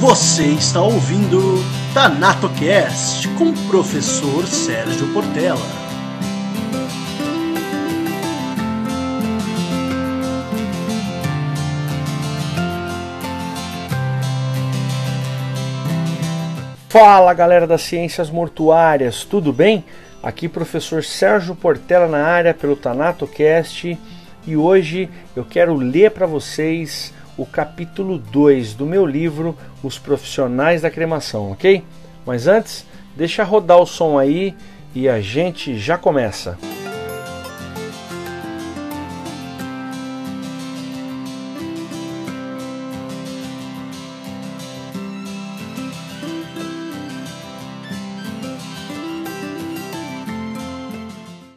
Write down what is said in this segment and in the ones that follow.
Você está ouvindo TanatoCast com o professor Sérgio Portela. Fala galera das ciências mortuárias, tudo bem? Aqui professor Sérgio Portela na área pelo TanatoCast e hoje eu quero ler para vocês o capítulo 2 do meu livro Os Profissionais da Cremação, ok? Mas antes, deixa rodar o som aí e a gente já começa.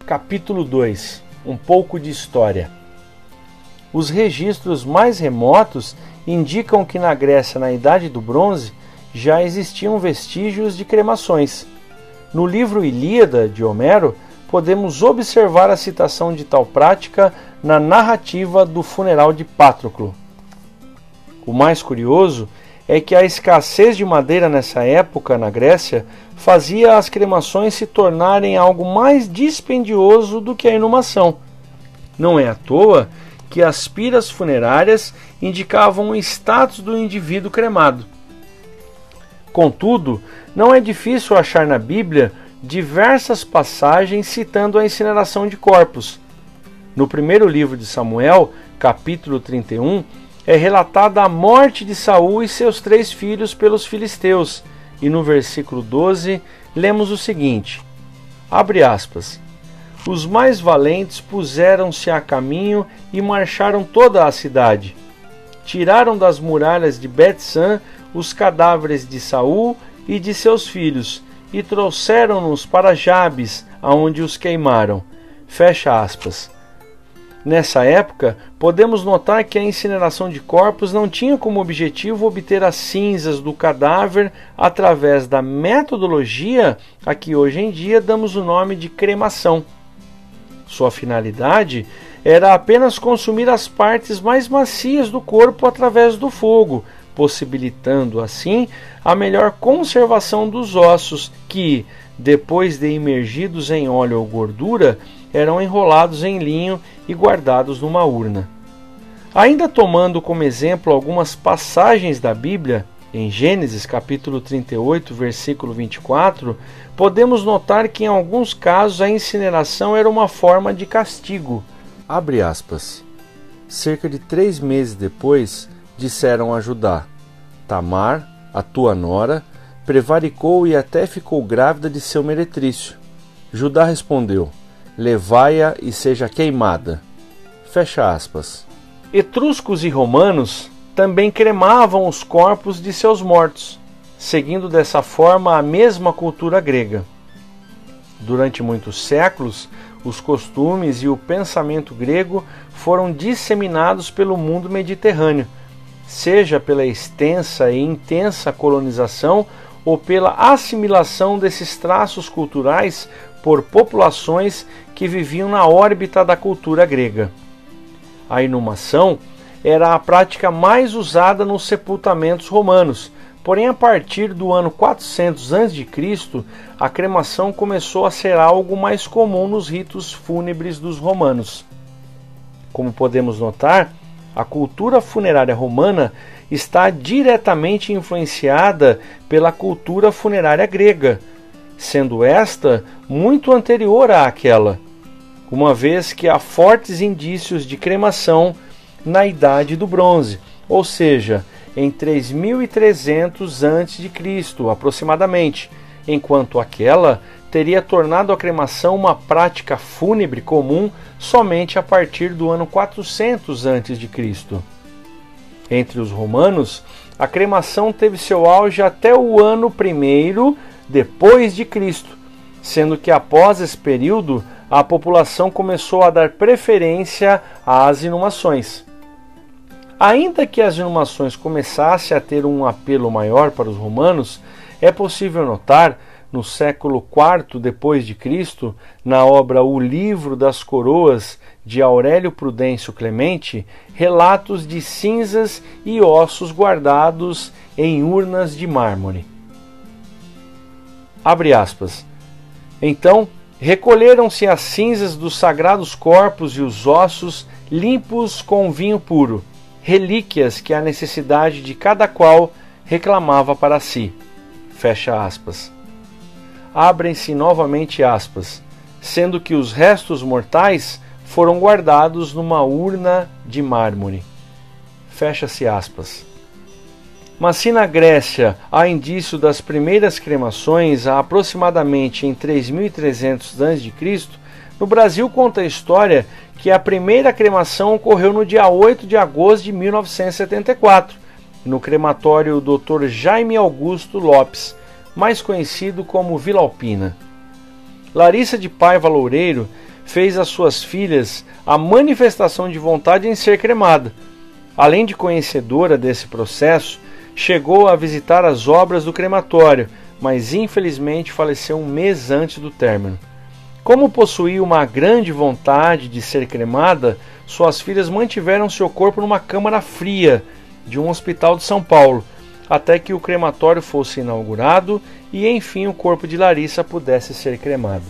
Capítulo 2 Um pouco de história. Os registros mais remotos indicam que na Grécia, na Idade do Bronze, já existiam vestígios de cremações. No livro Ilíada de Homero, podemos observar a citação de tal prática na narrativa do funeral de Patroclo. O mais curioso é que a escassez de madeira nessa época na Grécia fazia as cremações se tornarem algo mais dispendioso do que a inumação. Não é à toa que as piras funerárias indicavam o status do indivíduo cremado. Contudo, não é difícil achar na Bíblia diversas passagens citando a incineração de corpos. No primeiro livro de Samuel, capítulo 31, é relatada a morte de Saul e seus três filhos pelos filisteus, e no versículo 12 lemos o seguinte: abre aspas. Os mais valentes puseram-se a caminho e marcharam toda a cidade. Tiraram das muralhas de Bet-San os cadáveres de Saul e de seus filhos e trouxeram-nos para Jabes, aonde os queimaram. Fecha aspas. Nessa época, podemos notar que a incineração de corpos não tinha como objetivo obter as cinzas do cadáver através da metodologia a que hoje em dia damos o nome de cremação. Sua finalidade era apenas consumir as partes mais macias do corpo através do fogo, possibilitando assim a melhor conservação dos ossos que, depois de imergidos em óleo ou gordura, eram enrolados em linho e guardados numa urna. Ainda tomando como exemplo algumas passagens da Bíblia, em Gênesis capítulo 38, versículo 24, podemos notar que em alguns casos a incineração era uma forma de castigo. Abre aspas. Cerca de três meses depois, disseram a Judá: Tamar, a tua nora, prevaricou e até ficou grávida de seu meretrício. Judá respondeu: Levai-a e seja queimada. Fecha aspas. Etruscos e romanos também cremavam os corpos de seus mortos, seguindo dessa forma a mesma cultura grega. Durante muitos séculos, os costumes e o pensamento grego foram disseminados pelo mundo mediterrâneo, seja pela extensa e intensa colonização ou pela assimilação desses traços culturais por populações que viviam na órbita da cultura grega. A inumação era a prática mais usada nos sepultamentos romanos. Porém, a partir do ano 400 a.C., a cremação começou a ser algo mais comum nos ritos fúnebres dos romanos. Como podemos notar, a cultura funerária romana está diretamente influenciada pela cultura funerária grega, sendo esta muito anterior àquela, uma vez que há fortes indícios de cremação na Idade do Bronze, ou seja, em 3300 a.C., aproximadamente, enquanto aquela teria tornado a cremação uma prática fúnebre comum somente a partir do ano 400 a.C. Entre os romanos, a cremação teve seu auge até o ano primeiro depois de Cristo, sendo que após esse período a população começou a dar preferência às inumações. Ainda que as inumações começassem a ter um apelo maior para os romanos, é possível notar, no século IV depois de Cristo, na obra O Livro das Coroas de Aurélio Prudêncio Clemente, relatos de cinzas e ossos guardados em urnas de mármore. Abre aspas. Então, recolheram-se as cinzas dos sagrados corpos e os ossos limpos com vinho puro, relíquias que a necessidade de cada qual reclamava para si. Fecha aspas. Abrem-se novamente aspas, sendo que os restos mortais foram guardados numa urna de mármore. Fecha-se aspas. Mas se na Grécia há indício das primeiras cremações há aproximadamente em 3300 a.C., no Brasil conta a história que a primeira cremação ocorreu no dia 8 de agosto de 1974, no crematório Dr. Jaime Augusto Lopes, mais conhecido como Vila Alpina. Larissa de Paiva Loureiro fez às suas filhas a manifestação de vontade em ser cremada. Além de conhecedora desse processo, chegou a visitar as obras do crematório, mas infelizmente faleceu um mês antes do término. Como possuía uma grande vontade de ser cremada, suas filhas mantiveram seu corpo numa câmara fria de um hospital de São Paulo, até que o crematório fosse inaugurado e enfim o corpo de Larissa pudesse ser cremado.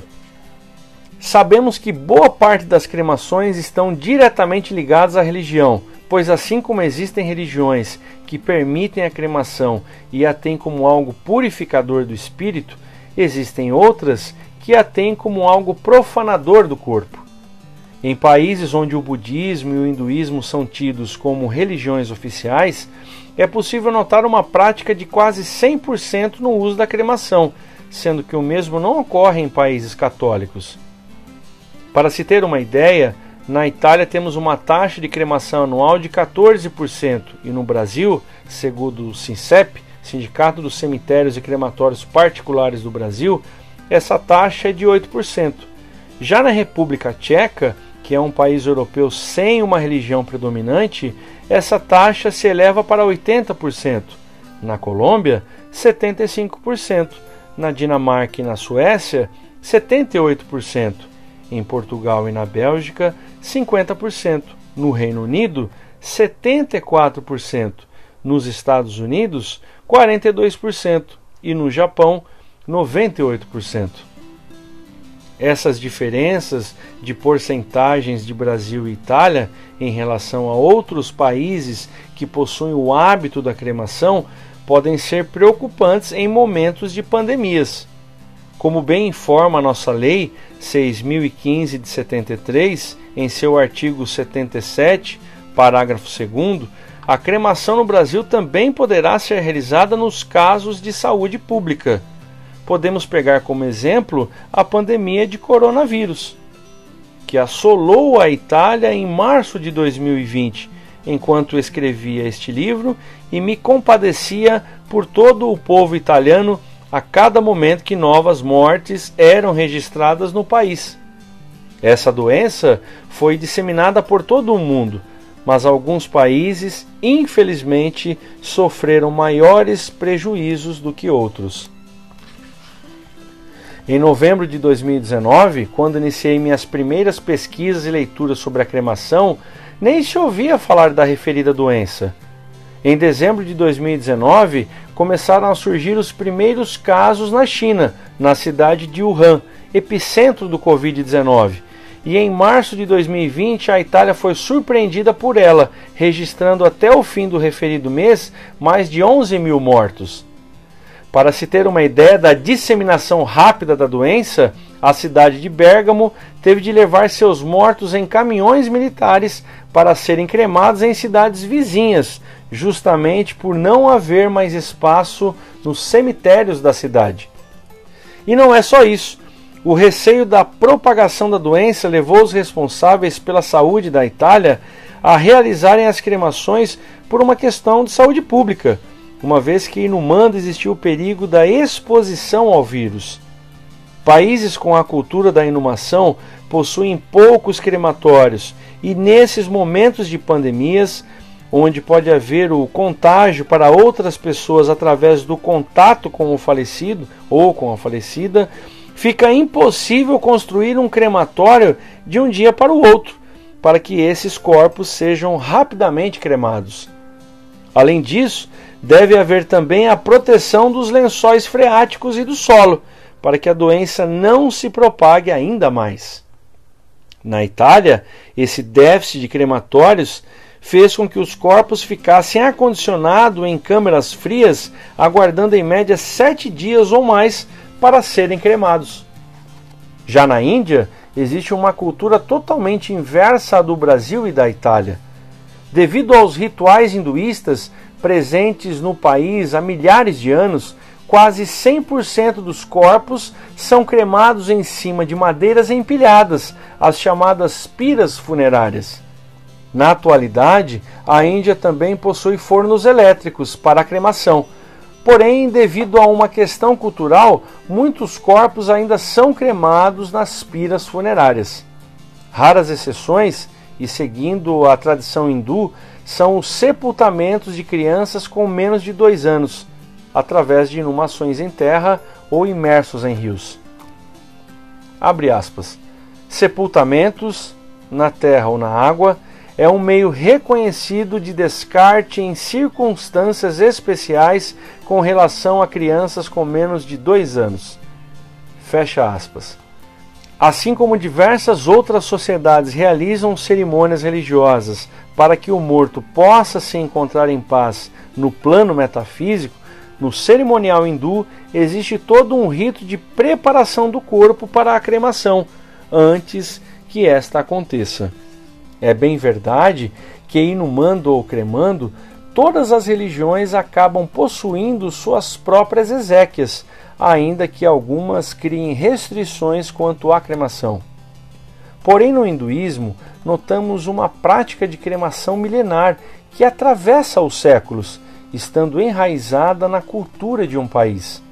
Sabemos que boa parte das cremações estão diretamente ligadas à religião, pois assim como existem religiões que permitem a cremação e a têm como algo purificador do espírito, existem outras que a têm como algo profanador do corpo. Em países onde o budismo e o hinduísmo são tidos como religiões oficiais, é possível notar uma prática de quase 100% no uso da cremação, sendo que o mesmo não ocorre em países católicos. Para se ter uma ideia, na Itália temos uma taxa de cremação anual de 14% e no Brasil, segundo o SINCEP, Sindicato dos Cemitérios e Crematórios Particulares do Brasil, essa taxa é de 8%. Já na República Tcheca, que é um país europeu sem uma religião predominante, essa taxa se eleva para 80%. Na Colômbia, 75%. Na Dinamarca e na Suécia, 78% em Portugal e na Bélgica, 50%, no Reino Unido, 74%, nos Estados Unidos, 42% e no Japão, 98%. Essas diferenças de porcentagens de Brasil e Itália em relação a outros países que possuem o hábito da cremação podem ser preocupantes em momentos de pandemias. Como bem informa a nossa lei 6015 de 73, em seu artigo 77, parágrafo 2 a cremação no Brasil também poderá ser realizada nos casos de saúde pública. Podemos pegar como exemplo a pandemia de coronavírus, que assolou a Itália em março de 2020, enquanto escrevia este livro e me compadecia por todo o povo italiano a cada momento que novas mortes eram registradas no país. Essa doença foi disseminada por todo o mundo, mas alguns países, infelizmente, sofreram maiores prejuízos do que outros. Em novembro de 2019, quando iniciei minhas primeiras pesquisas e leituras sobre a cremação, nem se ouvia falar da referida doença. Em dezembro de 2019, começaram a surgir os primeiros casos na China, na cidade de Wuhan, epicentro do Covid-19. E em março de 2020, a Itália foi surpreendida por ela, registrando até o fim do referido mês mais de 11 mil mortos. Para se ter uma ideia da disseminação rápida da doença, a cidade de Bérgamo teve de levar seus mortos em caminhões militares para serem cremados em cidades vizinhas, justamente por não haver mais espaço nos cemitérios da cidade. E não é só isso. O receio da propagação da doença levou os responsáveis pela saúde da Itália a realizarem as cremações por uma questão de saúde pública uma vez que no mando existiu o perigo da exposição ao vírus. Países com a cultura da inumação possuem poucos crematórios e nesses momentos de pandemias onde pode haver o contágio para outras pessoas através do contato com o falecido ou com a falecida, fica impossível construir um crematório de um dia para o outro, para que esses corpos sejam rapidamente cremados. Além disso, deve haver também a proteção dos lençóis freáticos e do solo, para que a doença não se propague ainda mais. Na Itália, esse déficit de crematórios fez com que os corpos ficassem acondicionados em câmeras frias, aguardando em média sete dias ou mais para serem cremados. Já na Índia, existe uma cultura totalmente inversa à do Brasil e da Itália. Devido aos rituais hinduístas presentes no país há milhares de anos, quase 100% dos corpos são cremados em cima de madeiras empilhadas, as chamadas piras funerárias. Na atualidade, a Índia também possui fornos elétricos para a cremação. Porém, devido a uma questão cultural, muitos corpos ainda são cremados nas piras funerárias. Raras exceções, e seguindo a tradição hindu, são os sepultamentos de crianças com menos de dois anos, através de inumações em terra ou imersos em rios. Abre aspas. Sepultamentos na terra ou na água é um meio reconhecido de descarte em circunstâncias especiais com relação a crianças com menos de dois anos. Fecha aspas. Assim como diversas outras sociedades realizam cerimônias religiosas para que o morto possa se encontrar em paz no plano metafísico, no cerimonial hindu existe todo um rito de preparação do corpo para a cremação antes que esta aconteça. É bem verdade que, inumando ou cremando, todas as religiões acabam possuindo suas próprias exéquias, ainda que algumas criem restrições quanto à cremação. Porém, no hinduísmo, notamos uma prática de cremação milenar que atravessa os séculos estando enraizada na cultura de um país.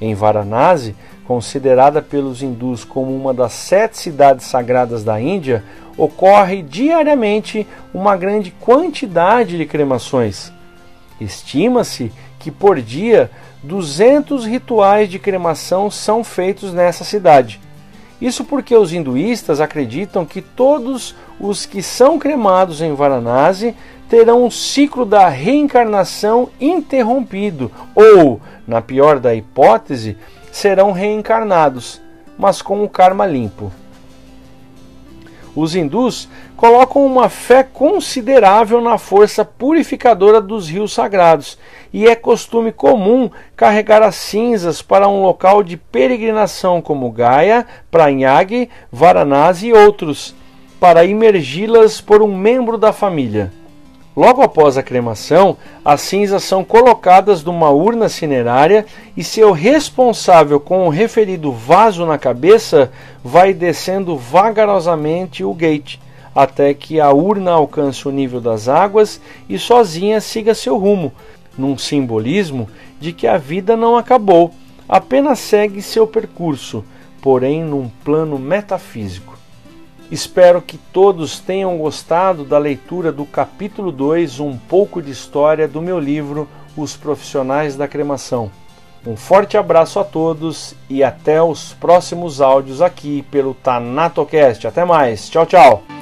Em Varanasi, considerada pelos hindus como uma das sete cidades sagradas da Índia, ocorre diariamente uma grande quantidade de cremações. Estima-se que por dia 200 rituais de cremação são feitos nessa cidade. Isso porque os hinduístas acreditam que todos os que são cremados em Varanasi terão um ciclo da reencarnação interrompido, ou, na pior da hipótese, serão reencarnados, mas com o karma limpo. Os hindus colocam uma fé considerável na força purificadora dos rios sagrados, e é costume comum carregar as cinzas para um local de peregrinação como Gaia, Pranyag, Varanasi e outros, para imergi-las por um membro da família. Logo após a cremação, as cinzas são colocadas numa urna cinerária e seu responsável com o referido vaso na cabeça vai descendo vagarosamente o gate, até que a urna alcance o nível das águas e sozinha siga seu rumo, num simbolismo de que a vida não acabou, apenas segue seu percurso, porém num plano metafísico. Espero que todos tenham gostado da leitura do capítulo 2, um pouco de história do meu livro Os Profissionais da Cremação. Um forte abraço a todos e até os próximos áudios aqui pelo TanatoCast. Até mais. Tchau, tchau.